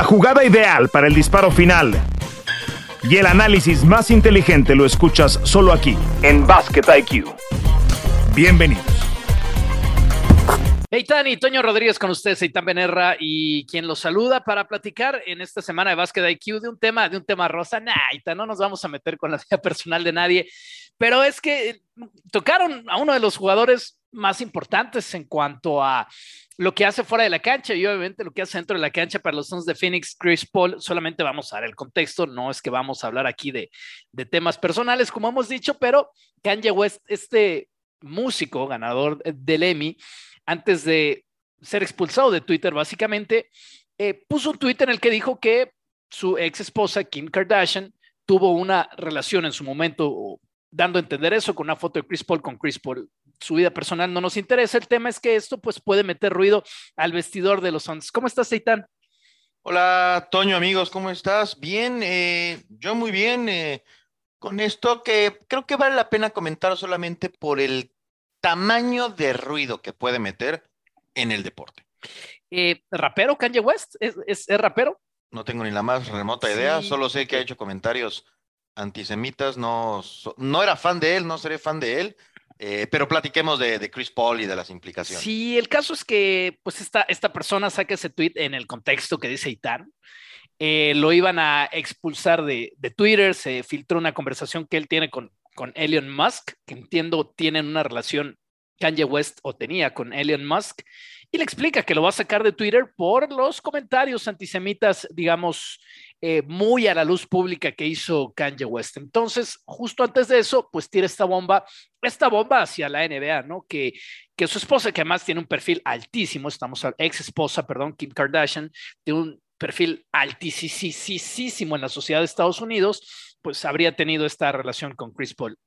La jugada ideal para el disparo final y el análisis más inteligente lo escuchas solo aquí, en Basket IQ. Bienvenidos. Hey Tani, Toño Rodríguez con ustedes, Eitan Benerra y quien los saluda para platicar en esta semana de Basket IQ de un tema, de un tema rosa. No nos vamos a meter con la vida personal de nadie, pero es que tocaron a uno de los jugadores más importantes en cuanto a lo que hace fuera de la cancha y obviamente lo que hace dentro de la cancha para los Suns de Phoenix, Chris Paul, solamente vamos a dar el contexto, no es que vamos a hablar aquí de, temas personales, como hemos dicho, pero Kanye West, este músico ganador del Emmy, antes de ser expulsado de Twitter, básicamente, eh, puso un tweet en el que dijo que su ex esposa, Kim Kardashian, tuvo una relación en su momento, dando a entender eso con una foto de Chris Paul con Chris Paul su vida personal no nos interesa. El tema es que esto pues puede meter ruido al vestidor de los Suns. ¿Cómo estás, Seitán? Hola, Toño, amigos, ¿cómo estás? Bien, eh, yo muy bien. Eh, con esto que creo que vale la pena comentar solamente por el tamaño de ruido que puede meter en el deporte. Eh, ¿Rapero Kanye West? ¿Es, rapero? No tengo ni la más remota idea, solo sé que ha hecho comentarios antisemitas, no, no era fan de él, no seré fan de él, eh, pero platiquemos de, Chris Paul y de las implicaciones. Sí, el caso es que pues esta, esta persona saca ese tweet en el contexto que dice Itán. Eh, lo iban a expulsar de, de, Twitter, se filtró una conversación que él tiene con, con Elon Musk, que entiendo tienen una relación Kanye West o tenía con Elon Musk, y le explica que lo va a sacar de Twitter por los comentarios antisemitas, digamos, eh, muy a la luz pública que hizo Kanye West. Entonces, justo antes de eso, pues tira esta bomba, esta bomba hacia la NBA, ¿no? Que, que su esposa, que además tiene un perfil altísimo, estamos, ex esposa, perdón, Kim Kardashian, tiene un perfil altísimo en la sociedad de Estados Unidos, pues habría tenido esta relación con Chris Paul.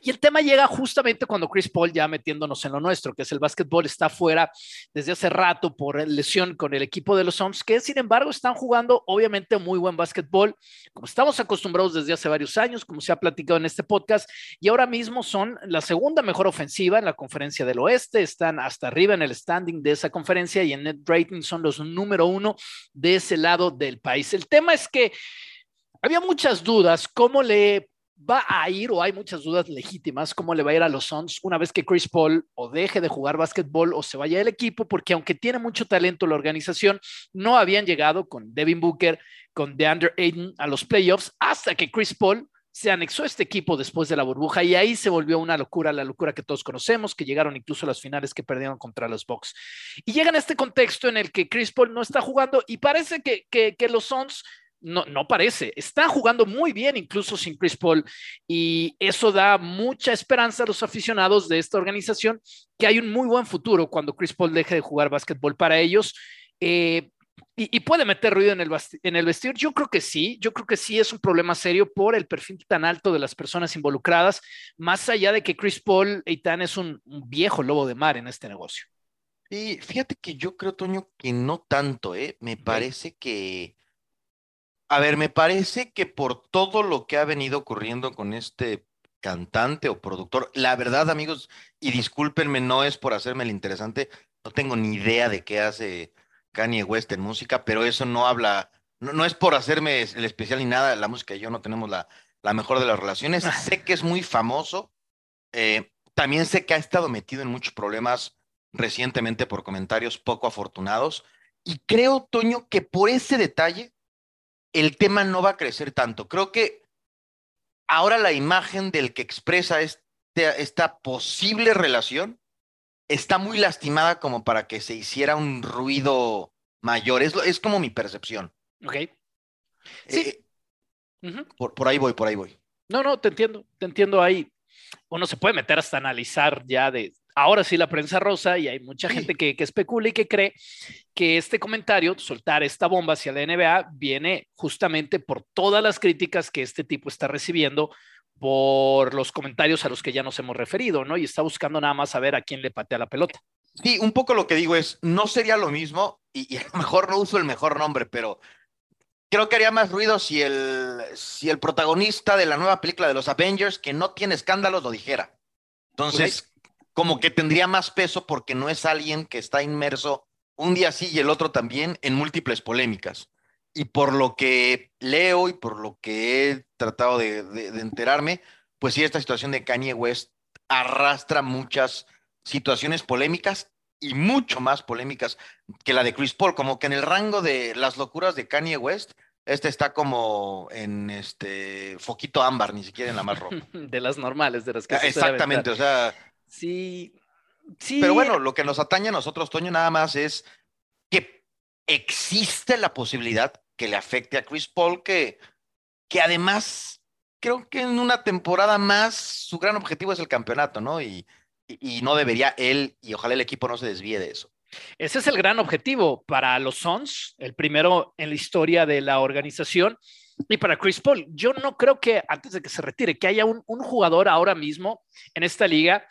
Y el tema llega justamente cuando Chris Paul, ya metiéndonos en lo nuestro, que es el básquetbol, está fuera desde hace rato por lesión con el equipo de los Suns, que sin embargo están jugando obviamente muy buen básquetbol, como estamos acostumbrados desde hace varios años, como se ha platicado en este podcast, y ahora mismo son la segunda mejor ofensiva en la conferencia del oeste, están hasta arriba en el standing de esa conferencia y en net rating son los número uno de ese lado del país. El tema es que había muchas dudas cómo le va a ir, o hay muchas dudas legítimas, cómo le va a ir a los Suns una vez que Chris Paul o deje de jugar básquetbol o se vaya del equipo, porque aunque tiene mucho talento la organización, no habían llegado con Devin Booker, con DeAndre Ayton a los playoffs hasta que Chris Paul se anexó a este equipo después de la burbuja y ahí se volvió una locura, la locura que todos conocemos, que llegaron incluso a las finales que perdieron contra los Bucks. Y llegan a este contexto en el que Chris Paul no está jugando y parece que, que, que los Suns no, no parece. Está jugando muy bien, incluso sin Chris Paul, y eso da mucha esperanza a los aficionados de esta organización que hay un muy buen futuro cuando Chris Paul deje de jugar básquetbol para ellos. Eh, y, puede meter ruido en el, en el vestidor. Yo creo que sí, yo creo que sí es un problema serio por el perfil tan alto de las personas involucradas, más allá de que Chris Paul Eitan es un, viejo lobo de mar en este negocio. Y fíjate que yo creo, Toño, que no tanto, ¿eh? Me parece que a ver, me parece que por todo lo que ha venido ocurriendo con este cantante o productor, la verdad, amigos, y discúlpenme, no es por hacerme el interesante, no tengo ni idea de qué hace Kanye West en música, pero eso no habla, no, es por hacerme el especial ni nada, la música y yo no tenemos la, la mejor de las relaciones. sé que es muy famoso, eh, también sé que ha estado metido en muchos problemas recientemente por comentarios poco afortunados, y creo, Toño, que por ese detalle el tema no va a crecer tanto. Creo que ahora la imagen del que expresa este, esta posible relación está muy lastimada como para que se hiciera un ruido mayor. Es, es como mi percepción. Ok. Sí. Eh, por, por ahí voy, por ahí voy. No, no, te entiendo, te entiendo ahí. Uno se puede meter hasta analizar ya de ahora sí la prensa rosa y hay mucha gente que, especula y que cree que este comentario, soltar esta bomba hacia la NBA, viene justamente por todas las críticas que este tipo está recibiendo por los comentarios a los que ya nos hemos referido, ¿no? Y está buscando nada más saber a quién le patea la pelota. Sí, un poco lo que digo es, no sería lo mismo, y, a lo mejor no uso el mejor nombre, pero creo que haría más ruido si el, si el protagonista de la nueva película de los Avengers, que no tiene escándalos, lo dijera. Entonces, como que tendría más peso porque no es alguien que está inmerso un día sí y el otro también en múltiples polémicas. y por lo que leo y por lo que he tratado de, enterarme, pues sí, esta situación de Kanye West arrastra muchas situaciones polémicas y mucho más polémicas que la de Chris Paul, como que en el rango de las locuras de Kanye West, este está como en este foquito ámbar, ni siquiera en la más roja. De las normales, de las que Exactamente, o sea. Sí, sí. Pero bueno, lo que nos atañe a nosotros, Toño, nada más es que existe la posibilidad que le afecte a Chris Paul, que, que además creo que en una temporada más su gran objetivo es el campeonato, ¿no? Y, y, no debería él, y ojalá el equipo no se desvíe de eso. Ese es el gran objetivo para los Suns, el primero en la historia de la organización. Y para Chris Paul, yo no creo que antes de que se retire, que haya un, un jugador ahora mismo en esta liga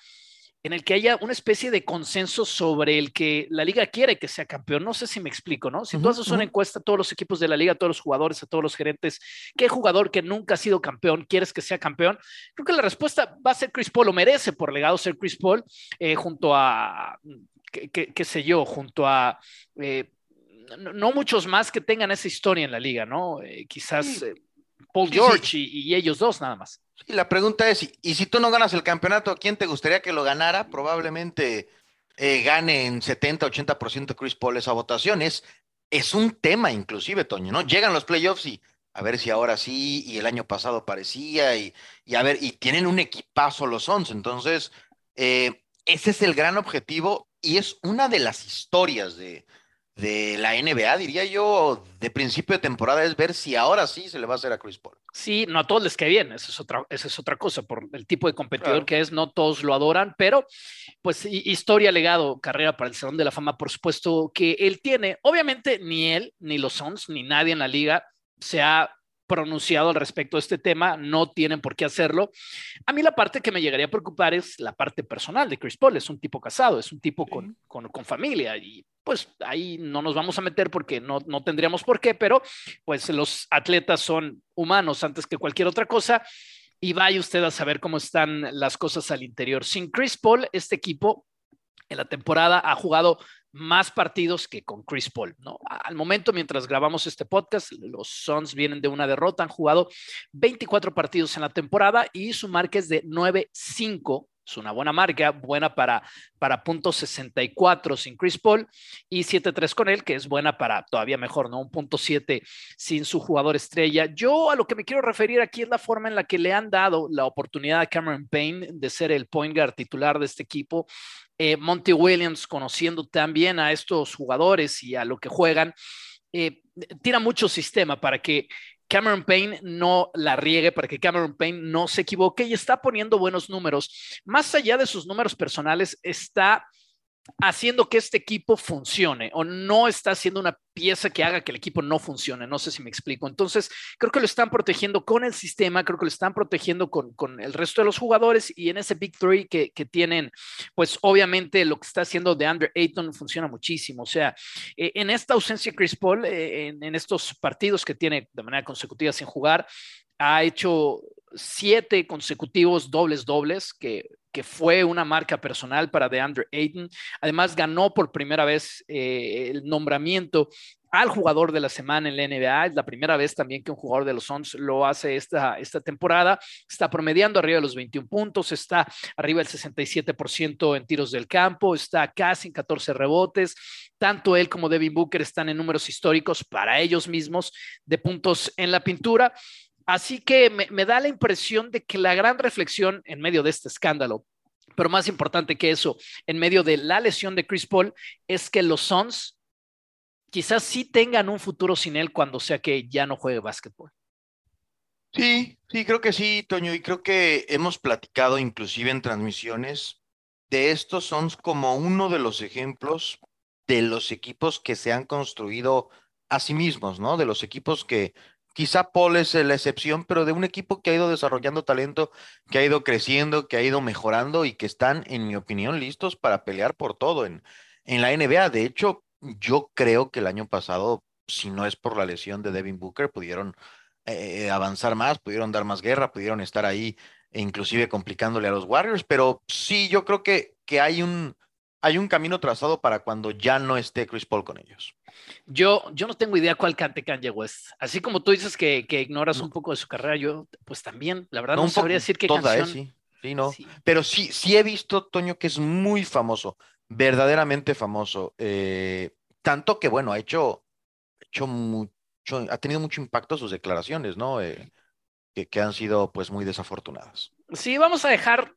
en el que haya una especie de consenso sobre el que la liga quiere que sea campeón. No sé si me explico, ¿no? Si tú haces una encuesta a todos los equipos de la liga, a todos los jugadores, a todos los gerentes, ¿qué jugador que nunca ha sido campeón quieres que sea campeón? Creo que la respuesta va a ser Chris Paul, o merece por legado ser Chris Paul, eh, junto a, qué sé yo, junto a... Eh, no, muchos más que tengan esa historia en la liga, ¿no? Eh, quizás Paul George y ellos dos nada más. Y la pregunta es, ¿y si tú no ganas el campeonato, quién te gustaría que lo ganara? Probablemente eh, gane en 70, 80% Chris Paul esa votación. Es, es un tema inclusive, Toño, ¿no? Llegan los playoffs y a ver si ahora sí, y el año pasado parecía, y, y a ver, y tienen un equipazo los Suns. Entonces, eh, ese es el gran objetivo y es una de las historias de, de la NBA, diría yo, de principio de temporada, es ver si ahora sí se le va a hacer a Chris Paul. Sí, no a todos les cae bien, esa es otra, esa es otra cosa, por el tipo de competidor que es, no todos lo adoran, pero pues historia, legado, carrera para el Salón de la Fama, por supuesto que él tiene. Obviamente ni él, ni los Suns, ni nadie en la liga se ha pronunciado al respecto de este tema, no tienen por qué hacerlo. A mí la parte que me llegaría a preocupar es la parte personal de Chris Paul, es un tipo casado, es un tipo con, con, con familia y pues ahí no nos vamos a meter porque no, no tendríamos por qué, pero pues los atletas son humanos antes que cualquier otra cosa y vaya usted a saber cómo están las cosas al interior. Sin Chris Paul, este equipo en la temporada ha jugado más partidos que con Chris Paul, ¿no? Al momento, mientras grabamos este podcast, los Suns vienen de una derrota, han jugado 24 partidos en la temporada y su marca es de 9-5 es una buena marca, buena para, para punto 64 sin Chris Paul y 7-3 con él, que es buena para todavía mejor, ¿no? Un punto 7 sin su jugador estrella. Yo a lo que me quiero referir aquí es la forma en la que le han dado la oportunidad a Cameron Payne de ser el point guard titular de este equipo. Eh, Monty Williams, conociendo también a estos jugadores y a lo que juegan, eh, tira mucho sistema para que Cameron Payne no la riegue, para que Cameron Payne no se equivoque y está poniendo buenos números. Más allá de sus números personales, está haciendo que este equipo funcione o no está haciendo una pieza que haga que el equipo no funcione. No sé si me explico. Entonces, creo que lo están protegiendo con el sistema, creo que lo están protegiendo con, el resto de los jugadores y en ese Big Three que, tienen, pues obviamente lo que está haciendo de Andre Ayton funciona muchísimo. O sea, eh, en esta ausencia de Chris Paul, eh, en estos partidos que tiene de manera consecutiva sin jugar, ha hecho siete consecutivos dobles dobles, que, que, fue una marca personal para DeAndre Ayton. Además, ganó por primera vez eh, el nombramiento al jugador de la semana en la NBA. Es la primera vez también que un jugador de los Suns lo hace esta, esta temporada. Está promediando arriba de los 21 puntos, está arriba del 67% en tiros del campo, está casi en 14 rebotes. Tanto él como Devin Booker están en números históricos para ellos mismos de puntos en la pintura. Así que me, da la impresión de que la gran reflexión en medio de este escándalo, pero más importante que eso, en medio de la lesión de Chris Paul, es que los Suns quizás sí tengan un futuro sin él cuando sea que ya no juegue básquetbol. Sí, sí, creo que sí, Toño, y creo que hemos platicado inclusive en transmisiones de estos Suns como uno de los ejemplos de los equipos que se han construido a sí mismos, ¿no? De los equipos que Quizá Paul es la excepción, pero de un equipo que ha ido desarrollando talento, que ha ido creciendo, que ha ido mejorando y que están, en mi opinión, listos para pelear por todo en, en la NBA. De hecho, yo creo que el año pasado, si no es por la lesión de Devin Booker, pudieron eh, avanzar más, pudieron dar más guerra, pudieron estar ahí, e inclusive complicándole a los Warriors. Pero sí, yo creo que, que hay un, hay un camino trazado para cuando ya no esté Chris Paul con ellos. Yo, yo no tengo idea cuál cante Kanye West. Así como tú dices que, ignoras un poco de su carrera, yo pues también, la verdad no, sabría decir qué toda, ¿eh? canción. sí. sí, no. Pero sí, sí he visto, Toño, que es muy famoso, verdaderamente famoso. Eh, tanto que, bueno, ha hecho, hecho mucho, ha tenido mucho impacto sus declaraciones, ¿no? Eh, que, que han sido pues muy desafortunadas. Sí, vamos a dejar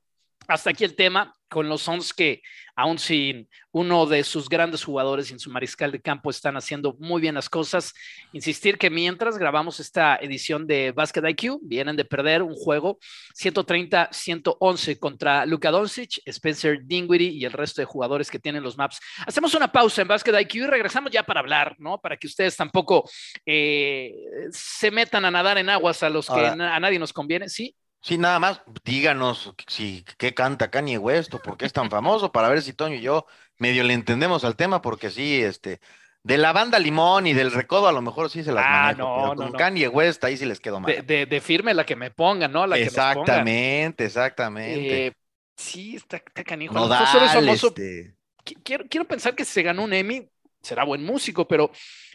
hasta aquí el tema con los Suns que aún sin uno de sus grandes jugadores en su mariscal de campo están haciendo muy bien las cosas. Insistir que mientras grabamos esta edición de Basket IQ, vienen de perder un juego 130-111 contra Luka Doncic, Spencer Dinwiddie y el resto de jugadores que tienen los maps. Hacemos una pausa en Basket IQ y regresamos ya para hablar, ¿no? Para que ustedes tampoco eh, se metan a nadar en aguas a los que a nadie nos conviene, ¿sí? Sí, nada más, díganos si qué canta Kanye West o por qué es tan famoso, para ver si Toño y yo medio le entendemos al tema, porque sí, este, de la banda Limón y del Recodo a lo mejor sí se las ah, no, pero con Kanye West ahí sí les quedó mal. De, firme la que me pongan, ¿no? La exactamente, exactamente. Eh, sí, está, está canijo. No famoso. Este... Quiero, quiero pensar que si se ganó un Emmy, será buen músico, pero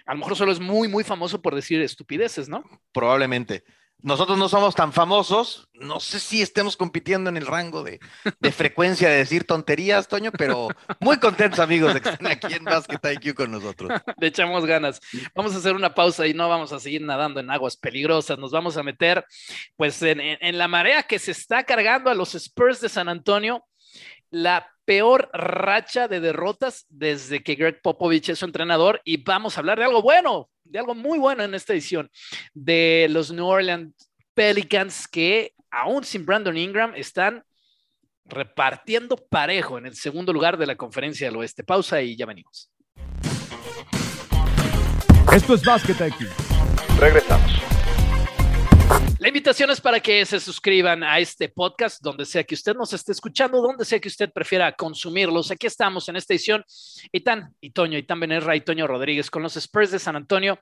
a lo mejor solo es muy, muy famoso por decir estupideces, ¿no? Probablemente nosotros no somos tan famosos, no sé si estemos compitiendo en el rango de, frecuencia de decir tonterías, Toño, pero muy contentos amigos de que estén aquí en Basket IQ con nosotros. Le echamos ganas. Vamos a hacer una pausa y no vamos a seguir nadando en aguas peligrosas, nos vamos a meter pues en, en la marea que se está cargando a los Spurs de San Antonio, la peor racha de derrotas desde que Greg Popovich es su entrenador y vamos a hablar de algo bueno, de algo muy bueno en esta edición, de los New Orleans Pelicans que aún sin Brandon Ingram están repartiendo parejo en el segundo lugar de la conferencia del oeste. Pausa y ya venimos. Esto es Basket IQ. Regresamos. La invitación es para que se suscriban a este podcast, donde sea que usted nos esté escuchando, donde sea que usted prefiera consumirlos. Aquí estamos en esta edición. Itán, y Toño, Itán Benerra y Toño Rodríguez con los Spurs de San Antonio.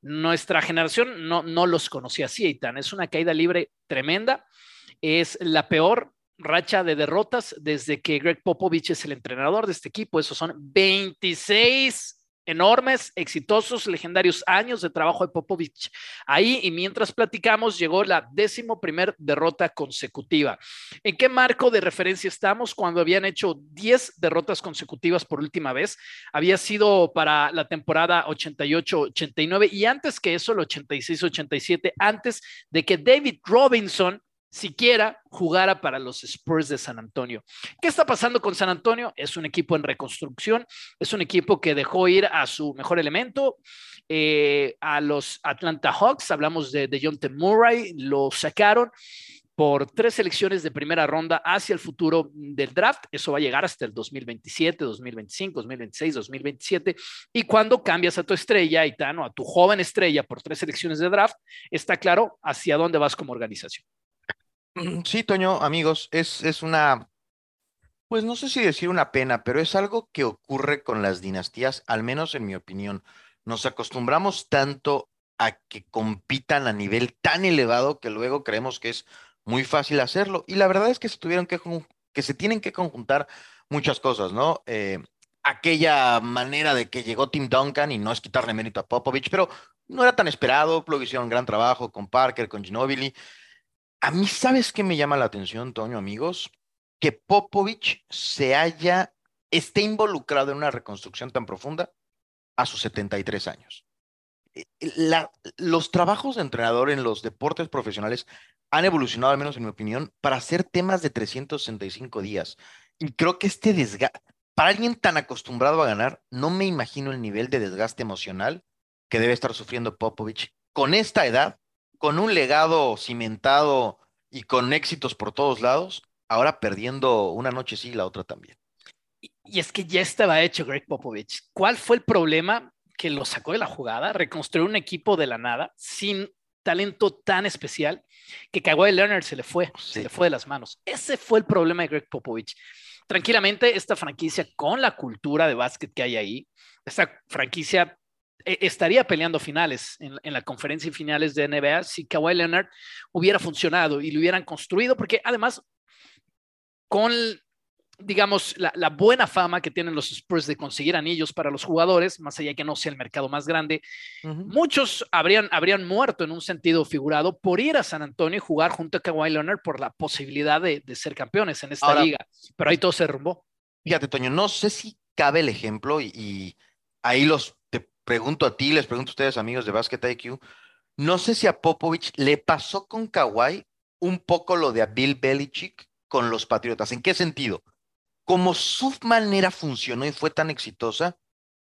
Nuestra generación no, no los conocía así, Itán. Es una caída libre tremenda. Es la peor racha de derrotas desde que Greg Popovich es el entrenador de este equipo. Esos son 26 enormes, exitosos, legendarios años de trabajo de Popovich. Ahí, y mientras platicamos, llegó la décimo primer derrota consecutiva. ¿En qué marco de referencia estamos cuando habían hecho 10 derrotas consecutivas por última vez? Había sido para la temporada 88-89 y antes que eso, el 86-87, antes de que David Robinson siquiera jugara para los Spurs de San Antonio. ¿Qué está pasando con San Antonio? Es un equipo en reconstrucción, es un equipo que dejó ir a su mejor elemento, eh, a los Atlanta Hawks, hablamos de, de John T. Murray, lo sacaron por tres selecciones de primera ronda hacia el futuro del draft. Eso va a llegar hasta el 2027, 2025, 2026, 2027. Y cuando cambias a tu estrella, a tu joven estrella por tres selecciones de draft, está claro hacia dónde vas como organización. Mm, sí, Toño, amigos, es, es una, pues no sé si decir una pena, pero es algo que ocurre con las dinastías, al menos en mi opinión. Nos acostumbramos tanto a que compitan a nivel tan elevado que luego creemos que es muy fácil hacerlo. Y la verdad es que se tuvieron que, que se tienen que conjuntar muchas cosas, ¿no? Eh, aquella manera de que llegó Tim Duncan y no es quitarle mérito a Popovich, pero no era tan esperado, hicieron gran trabajo con Parker, con Ginobili. A mí, ¿sabes qué me llama la atención, Toño, amigos? Que Popovich se haya, esté involucrado en una reconstrucción tan profunda a sus 73 años. Eh, los trabajos de entrenador en los deportes profesionales han evolucionado, al menos en mi opinión, para hacer temas de 365 días. Y creo que este desgaste, para alguien tan acostumbrado a ganar, no me imagino el nivel de desgaste emocional que debe estar sufriendo Popovich con esta edad con un legado cimentado y con éxitos por todos lados, ahora perdiendo una noche sí y la otra también. Y, es que ya estaba hecho Greg Popovich. ¿Cuál fue el problema que lo sacó de la jugada? Reconstruir un equipo de la nada sin talento tan especial que Kawhi Leonard se le fue, se le fue de las manos. Ese fue el problema de Greg Popovich. Tranquilamente, esta franquicia con la cultura de básquet que hay ahí, esta franquicia estaría peleando finales en, la conferencia y finales de NBA si Kawhi Leonard hubiera funcionado y lo hubieran construido, porque además con digamos, la, buena fama que tienen los Spurs de conseguir anillos para los jugadores, más allá de que no sea el mercado más grande, muchos habrían, habrían muerto en un sentido figurado por ir a San Antonio y jugar junto a Kawhi Leonard por la posibilidad de, ser campeones en esta liga. Pero ahí todo se derrumbó. Fíjate, Toño, no sé si cabe el ejemplo y, ahí los pregunto a ti, les pregunto a ustedes, amigos de Basket IQ, no sé si a Popovich le pasó con Kawhi un poco lo de a Bill Belichick con los Patriotas. ¿En qué sentido? Como su manera funcionó y fue tan exitosa,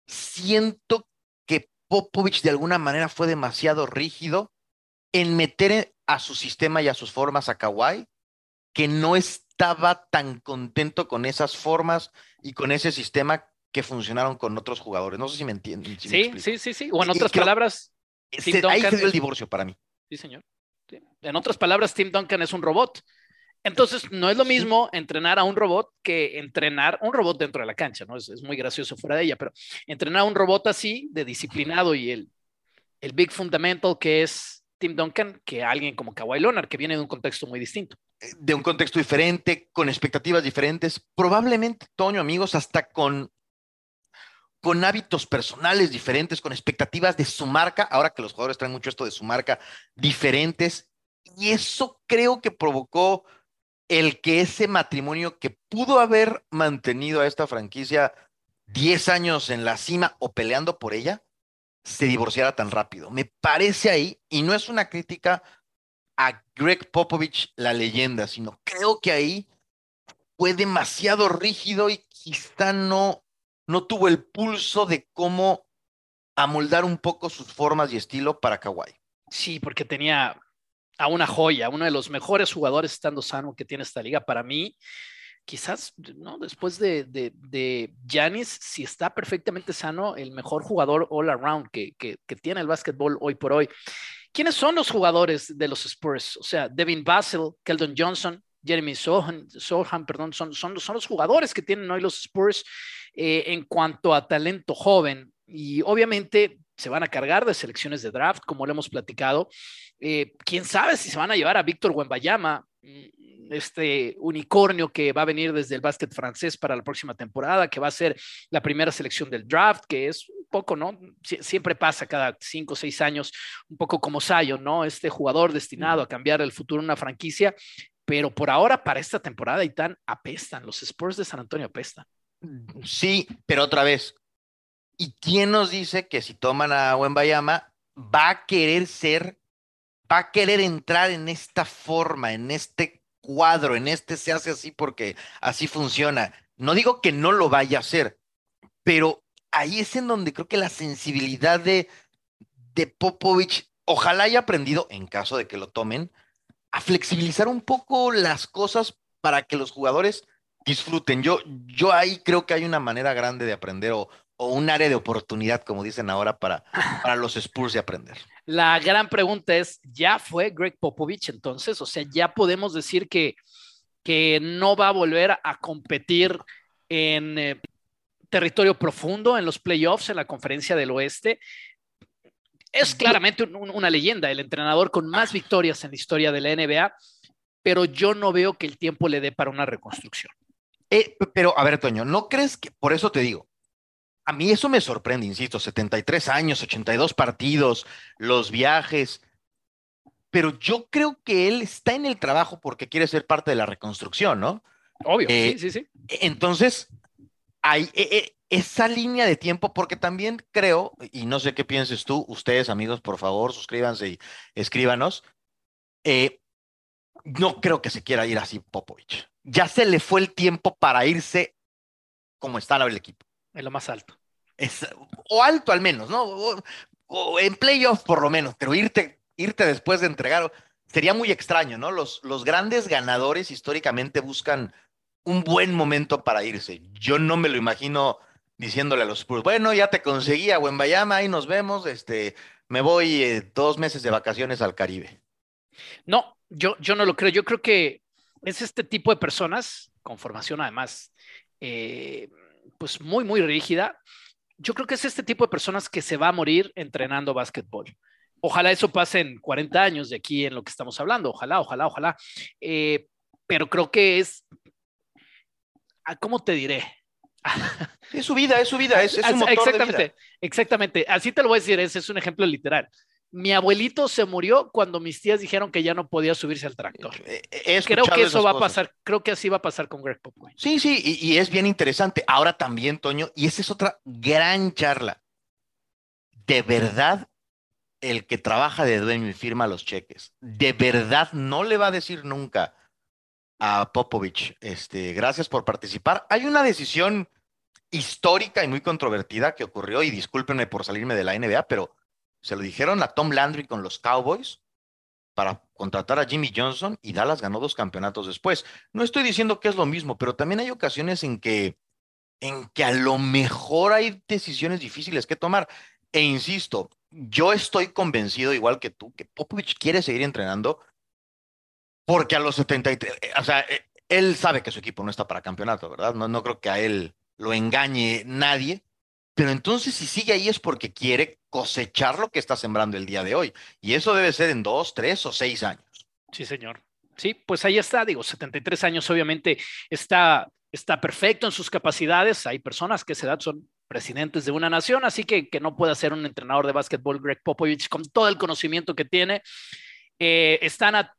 siento que Popovich de alguna manera fue demasiado rígido en meter a su sistema y a sus formas a Kawhi, que no estaba tan contento con esas formas y con ese sistema que funcionaron con otros jugadores. No sé si me entienden. sí, sí, sí, sí. O en otras palabras, ahí se dio el divorcio para mí. Sí, señor. En otras palabras, Tim Duncan es un robot. Entonces, no es lo mismo entrenar a un robot que entrenar un robot dentro de la cancha, ¿no? Es, muy gracioso fuera de ella, pero entrenar a un robot así, de disciplinado y el, el big fundamental que es Tim Duncan, que alguien como Kawhi Leonard, que viene de un contexto muy distinto. Eh, de un contexto diferente, con expectativas diferentes, probablemente, Toño, amigos, hasta con con hábitos personales diferentes, con expectativas de su marca, ahora que los jugadores traen mucho esto de su marca, diferentes. Y eso creo que provocó el que ese matrimonio que pudo haber mantenido a esta franquicia 10 años en la cima o peleando por ella, se divorciara tan rápido. Me parece ahí, y no es una crítica a Greg Popovich, la leyenda, sino creo que ahí fue demasiado rígido y quizá no no tuvo el pulso de cómo amoldar un poco sus formas y estilo para Kawhi. Sí, porque tenía a una joya, uno de los mejores jugadores estando sano que tiene esta liga. Para mí, quizás, ¿no? Después de, de, Giannis, si está perfectamente sano, el mejor jugador all around que, que, tiene el básquetbol hoy por hoy. ¿Quiénes son los jugadores de los Spurs? O sea, Devin Basel, Keldon Johnson, Jeremy Sohan, Sohan perdón, son, son, son los jugadores que tienen hoy los Spurs eh, en cuanto a talento joven. Y obviamente se van a cargar de selecciones de draft, como lo hemos platicado. Eh, quién sabe si se van a llevar a Víctor Wembayama, mm, este unicornio que va a venir desde el básquet francés para la próxima temporada, que va a ser la primera selección del draft, que es un poco, ¿no? siempre pasa cada cinco o seis años, un poco como Zion, ¿no? Este jugador destinado a cambiar el futuro de una franquicia, pero por ahora, para esta temporada, y tan apestan, los Spurs de San Antonio apestan. Sí, pero otra vez. ¿Y quién nos dice que si toman a Wembayama va a querer ser, va a querer entrar en esta forma, en este cuadro, en este se hace así porque así funciona? No digo que no lo vaya a hacer, pero ahí es en donde creo que la sensibilidad de, de Popovich, ojalá haya aprendido, en caso de que lo tomen, a flexibilizar un poco las cosas para que los jugadores disfruten. Yo, yo ahí creo que hay una manera grande de aprender o, un área de oportunidad, como dicen ahora, para, para los Spurs de aprender. La gran pregunta es, ¿ya fue Greg Popovich entonces? O sea, ya podemos decir que, que no va a volver a competir en eh, territorio profundo en los playoffs en la conferencia del oeste. Es claramente una leyenda, el entrenador con más victorias en la historia de la NBA, pero yo no veo que el tiempo le dé para una reconstrucción. Eh, pero, a ver, Toño, ¿no crees que, por eso te digo, a mí eso me sorprende, insisto, 73 años, 82 partidos, los viajes, pero yo creo que él está en el trabajo porque quiere ser parte de la reconstrucción, ¿no? Obvio, eh, sí, sí, sí. Entonces, hay eh, esa línea de tiempo, porque también creo, y no sé qué pienses tú, ustedes amigos, por favor, suscríbanse y escríbanos, no creo que se quiera ir así Popovich ya se le fue el tiempo para irse como está el equipo. En lo más alto. o alto al menos, ¿no? O, en playoff por lo menos, pero irte, irte después de entregar sería muy extraño, ¿no? Los, los grandes ganadores históricamente buscan un buen momento para irse. Yo no me lo imagino diciéndole a los Spurs, bueno, ya te conseguí a Wembayama, ahí nos vemos, este, me voy eh, dos meses de vacaciones al Caribe. No, yo, yo no lo creo. Yo creo que es este tipo de personas, con formación además, eh, pues muy, muy rígida. Yo creo que es este tipo de personas que se va a morir entrenando básquetbol. Ojalá eso pase en 40 años de aquí en lo que estamos hablando. Ojalá, ojalá, ojalá. Eh, pero creo que es ¿cómo te diré? es su vida, es su vida, es, es un motor exactamente, de vida. exactamente. Así te lo voy a decir, ese es un ejemplo literal. Mi abuelito se murió cuando mis tías dijeron que ya no podía subirse al tractor. Eh, eh, creo que eso va a pasar, creo que así va a pasar con Greg Popovich. Sí, sí, y, y, es bien interesante. Ahora también, Toño, y esa es otra gran charla. De verdad, el que trabaja de dueño y firma los cheques, de verdad no le va a decir nunca a Popovich, este, gracias por participar. Hay una decisión histórica y muy controvertida que ocurrió, y discúlpenme por salirme de la NBA, pero se lo dijeron a Tom Landry con los Cowboys para contratar a Jimmy Johnson y Dallas ganó dos campeonatos después. No estoy diciendo que es lo mismo, pero también hay ocasiones en que, en que a lo mejor hay decisiones difíciles que tomar. E insisto, yo estoy convencido, igual que tú, que Popovich quiere seguir entrenando porque a los 73, eh, o sea, eh, él sabe que su equipo no está para campeonato, ¿verdad? No, no creo que a él lo engañe nadie. Pero entonces si sigue ahí es porque quiere cosechar lo que está sembrando el día de hoy. Y eso debe ser en dos, tres o seis años. Sí, señor. Sí, pues ahí está, digo, 73 años obviamente está, está perfecto en sus capacidades. Hay personas que a esa edad son presidentes de una nación, así que que no pueda ser un entrenador de básquetbol, Greg Popovich, con todo el conocimiento que tiene. Eh, están a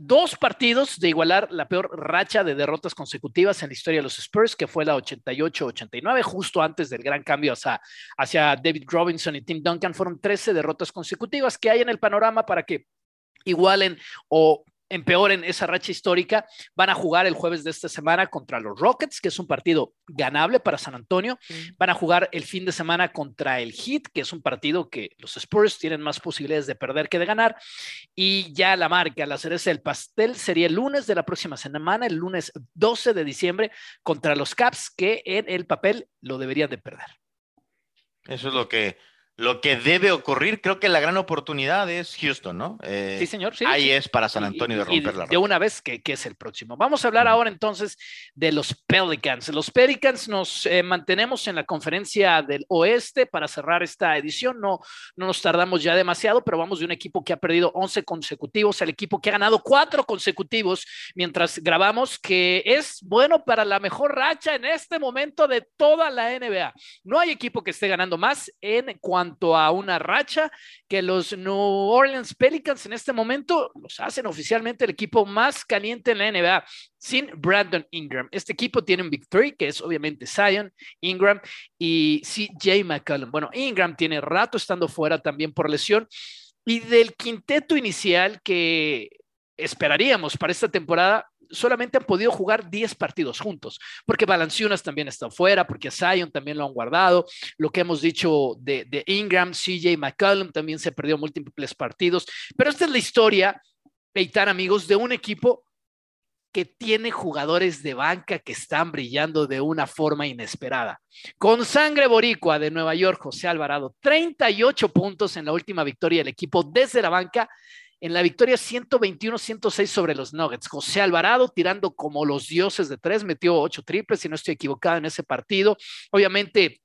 dos partidos de igualar la peor racha de derrotas consecutivas en la historia de los Spurs, que fue la 88-89, justo antes del gran cambio hacia, hacia David Robinson y Tim Duncan. Fueron 13 derrotas consecutivas que hay en el panorama para que igualen o empeoren esa racha histórica. Van a jugar el jueves de esta semana contra los Rockets, que es un partido ganable para San Antonio. Van a jugar el fin de semana contra el Heat, que es un partido que los Spurs tienen más posibilidades de perder que de ganar. Y ya la marca, la cereza del pastel, sería el lunes de la próxima semana, el lunes 12 de diciembre, contra los Caps, que en el papel lo deberían de perder. Eso es lo que lo que debe ocurrir, creo que la gran oportunidad es Houston, ¿no? Eh, sí, señor. Sí, ahí es para San Antonio de romper la De una vez que, que, es el próximo. Vamos a hablar ahora entonces de los Pelicans. Los Pelicans nos eh, mantenemos en la conferencia del oeste para cerrar esta edición. No, no nos tardamos ya demasiado, pero vamos de un equipo que ha perdido 11 consecutivos al equipo que ha ganado 4 consecutivos mientras grabamos, que es bueno para la mejor racha en este momento de toda la NBA. No hay equipo que esté ganando más en cuanto a una racha que los New Orleans Pelicans en este momento los hacen oficialmente el equipo más caliente en la NBA sin Brandon Ingram. Este equipo tiene un victory que es obviamente Zion, Ingram y CJ McCollum. Bueno, Ingram tiene rato estando fuera también por lesión y del quinteto inicial que esperaríamos para esta temporada, solamente han podido jugar 10 partidos juntos, porque Balanciunas también está fuera, porque Zion también lo han guardado, lo que hemos dicho de, Ingram, CJ McCollum también se perdió múltiples partidos, pero esta es la historia, Eitan amigos, de un equipo que tiene jugadores de banca que están brillando de una forma inesperada. Con sangre boricua de Nueva York, José Alvarado, 38 puntos en la última victoria del equipo desde la banca en la victoria 121-106 sobre los Nuggets. José Alvarado tirando como los dioses de tres, metió ocho triples, si no estoy equivocado en ese partido. Obviamente,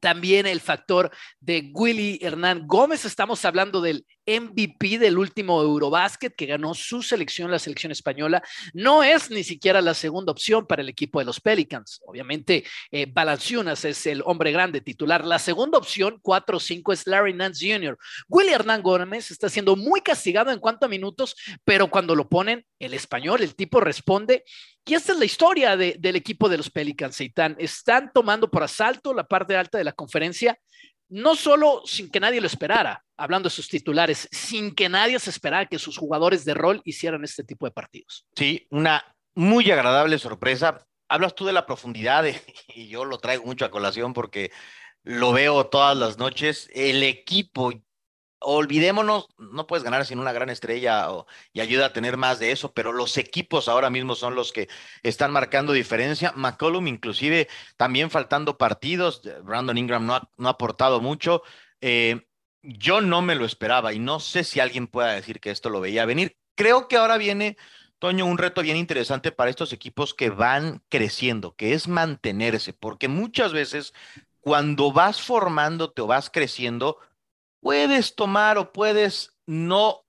también el factor de Willy Hernán Gómez. Estamos hablando del MVP del último Eurobásquet que ganó su selección, la selección española. No es ni siquiera la segunda opción para el equipo de los Pelicans. Obviamente, eh, Balanciunas es el hombre grande titular. La segunda opción, 4-5, es Larry Nance Jr. Willy Hernán Gómez está siendo muy castigado en cuanto a minutos, pero cuando lo ponen, el español, el tipo responde y esta es la historia del equipo de los Pelicans, Eitan. Están tomando por asalto la parte alta de la conferencia, no solo sin que nadie lo esperara, hablando de sus titulares, sin que nadie se esperara que sus jugadores de rol hicieran este tipo de partidos. Sí, una muy agradable sorpresa. Hablas tú de la profundidad y yo lo traigo mucho a colación porque lo veo todas las noches. El equipo olvidémonos, no puedes ganar sin una gran estrella y ayuda a tener más de eso, pero los equipos ahora mismo son los que están marcando diferencia. McCollum inclusive también faltando partidos, Brandon Ingram no ha, no ha aportado mucho. Eh, yo no me lo esperaba y no sé si alguien pueda decir que esto lo veía venir. Creo que ahora viene, Toño, un reto bien interesante para estos equipos que van creciendo, que es mantenerse, porque muchas veces cuando vas formándote o vas creciendo, puedes tomar o puedes no,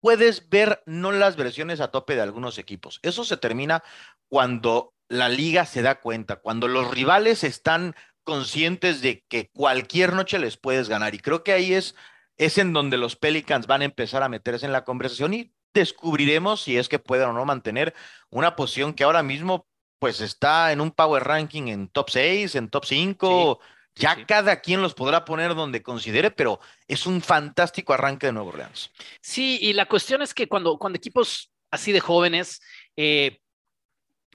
puedes ver no las versiones a tope de algunos equipos. Eso se termina cuando la liga se da cuenta, cuando los rivales están conscientes de que cualquier noche les puedes ganar. Y creo que ahí es, es en donde los Pelicans van a empezar a meterse en la conversación y descubriremos si es que pueden o no mantener una posición que ahora mismo pues está en un power ranking en top 6, en top 5. Ya cada quien los podrá poner donde considere, pero es un fantástico arranque de Nuevo Orleans. Sí, y la cuestión es que cuando, cuando equipos así de jóvenes eh,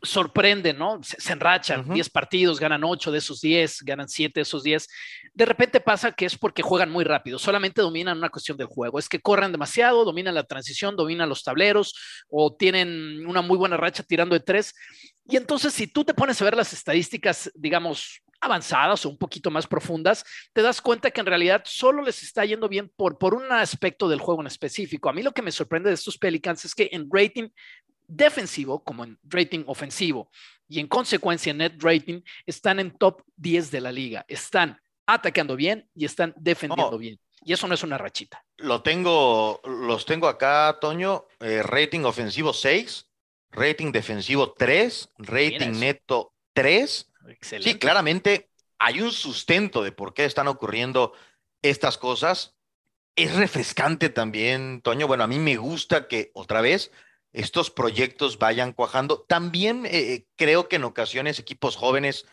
sorprenden, ¿no? Se, enrachan, 10 partidos, ganan 8 de esos 10, ganan 7 de esos 10. De repente pasa que es porque juegan muy rápido, solamente dominan una cuestión del juego, es que corren demasiado, dominan la transición, dominan los tableros o tienen una muy buena racha tirando de 3. Y entonces si tú te pones a ver las estadísticas, digamos, avanzadas o un poquito más profundas, te das cuenta que en realidad solo les está yendo bien por, por un aspecto del juego en específico. A mí lo que me sorprende de estos Pelicans es que en rating defensivo como en rating ofensivo y en consecuencia en net rating están en top 10 de la liga. Están atacando bien y están defendiendo bien. Y eso no es una rachita. Lo tengo, los tengo acá, Toño. Eh, rating ofensivo 6, rating defensivo 3, rating neto 3. Sí, claramente hay un sustento de por qué están ocurriendo estas cosas. Es refrescante también, Toño. Bueno, a mí me gusta que otra vez estos proyectos vayan cuajando. También eh, eh, creo que en ocasiones equipos jóvenes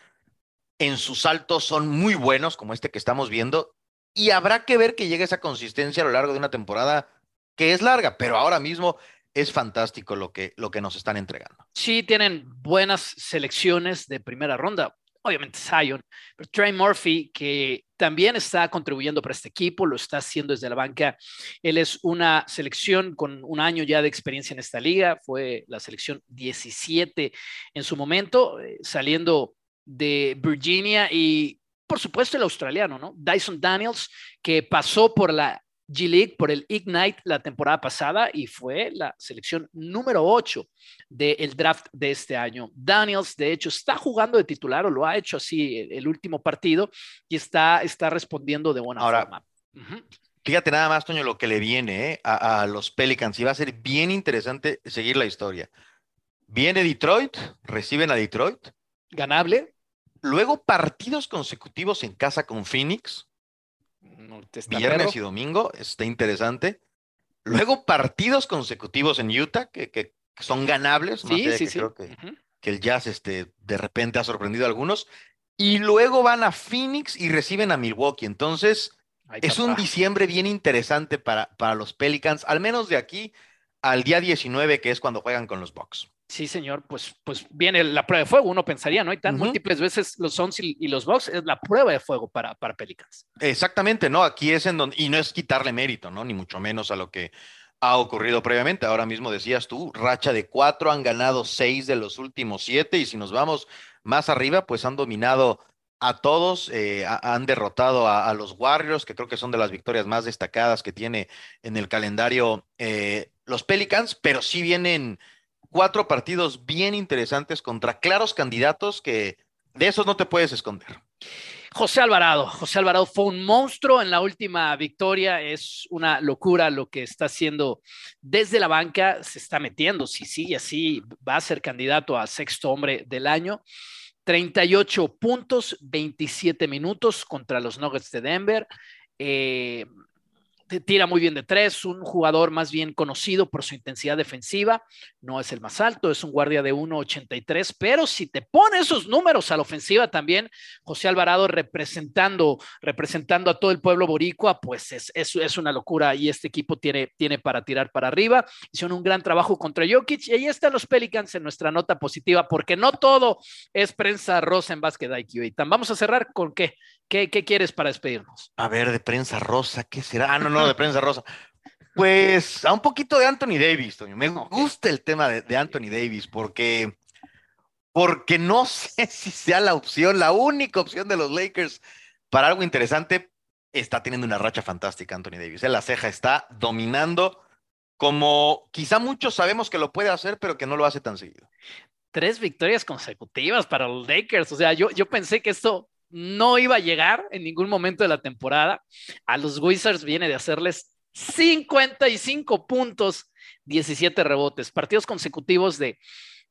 en sus saltos son muy buenos, como este que estamos viendo, y habrá que ver que llegue esa consistencia a lo largo de una temporada que es larga, pero ahora mismo es fantástico lo que, lo que nos están entregando. Sí, tienen buenas selecciones de primera ronda obviamente Zion, pero Trey Murphy, que también está contribuyendo para este equipo, lo está haciendo desde la banca. Él es una selección con un año ya de experiencia en esta liga, fue la selección 17 en su momento, eh, saliendo de Virginia y por supuesto el australiano, ¿no? Dyson Daniels, que pasó por la G-League por el Ignite la temporada pasada y fue la selección número 8 del draft de este año. Daniels, de hecho, está jugando de titular o lo ha hecho así el, último partido y está, está respondiendo de buena forma. Fíjate nada más, Toño, lo que le viene ¿eh? a, a, los Pelicans y va a ser bien interesante seguir la historia. Viene Detroit, reciben a Detroit. Ganable. Luego partidos consecutivos en casa con Phoenix Viernes y domingo, está interesante. Luego partidos consecutivos en Utah que, son ganables. Sí, sí, sí. Creo que, que, el Jazz este, de repente ha sorprendido a algunos. Y luego van a Phoenix y reciben a Milwaukee. Entonces, es un diciembre bien interesante para, para los Pelicans, al menos de aquí al día 19, que es cuando juegan con los Bucks. Sí, señor, pues, pues viene la prueba de fuego, uno pensaría, ¿no? Y tan múltiples veces los Suns y, los Bucks es la prueba de fuego para, para Pelicans. Exactamente, ¿no? Aquí es en donde, y no es quitarle mérito, ¿no? Ni mucho menos a lo que ha ocurrido previamente. Ahora mismo decías tú, racha de cuatro, han ganado seis de los últimos siete, y si nos vamos más arriba, pues han dominado a todos, eh, han derrotado a, los Warriors, que creo que son de las victorias más destacadas que tiene en el calendario eh, los Pelicans, pero sí vienen cuatro partidos bien interesantes contra claros candidatos que de esos no te puedes esconder. José Alvarado, José Alvarado fue un monstruo en la última victoria, es una locura lo que está haciendo desde la banca, se está metiendo, si sigue así, va a ser candidato a sexto hombre del año. 38 puntos, 27 minutos contra los Nuggets de Denver. Eh, tira muy bien de tres, un jugador más bien conocido por su intensidad defensiva, no es el más alto, es un guardia de 1.83, pero si te pone esos números a la ofensiva también, José Alvarado representando, representando a todo el pueblo boricua, pues es, es, una locura y este equipo tiene, tiene para tirar para arriba, hicieron un gran trabajo contra Jokic y ahí están los Pelicans en nuestra nota positiva, porque no todo es prensa rosa en básquet IQ. Vamos a cerrar con qué, qué, qué quieres para despedirnos. A ver, de prensa rosa, ¿qué será? Ah, no, no, de prensa rosa. Pues a un poquito de Anthony Davis, Toño. Me gusta el tema de, Anthony Davis porque, porque no sé si sea la opción, la única opción de los Lakers para algo interesante. Está teniendo una racha fantástica Anthony Davis. ¿eh? La ceja está dominando como quizá muchos sabemos que lo puede hacer, pero que no lo hace tan seguido. Tres victorias consecutivas para los Lakers. O sea, yo, yo pensé que esto no iba a llegar en ningún momento de la temporada. A los Wizards viene de hacerles 55 puntos, 17 rebotes, partidos consecutivos de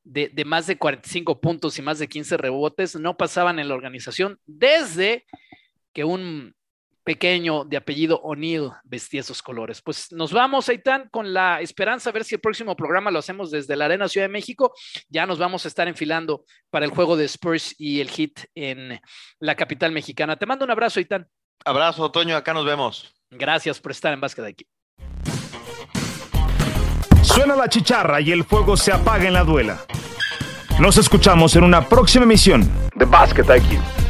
de, de, más de 45 puntos y más de 15 rebotes no pasaban en la organización desde que un pequeño de apellido O'Neill vestía esos colores. Pues nos vamos, Aitán, con la esperanza a ver si el próximo programa lo hacemos desde la Arena Ciudad de México. Ya nos vamos a estar enfilando para el juego de Spurs y el Hit en la capital mexicana. Te mando un abrazo, Aitán. Abrazo, Toño, acá nos vemos. Gracias por estar en Básquet aquí. Suena la chicharra y el fuego se apaga en la duela. Nos escuchamos en una próxima emisión de Basket IQ.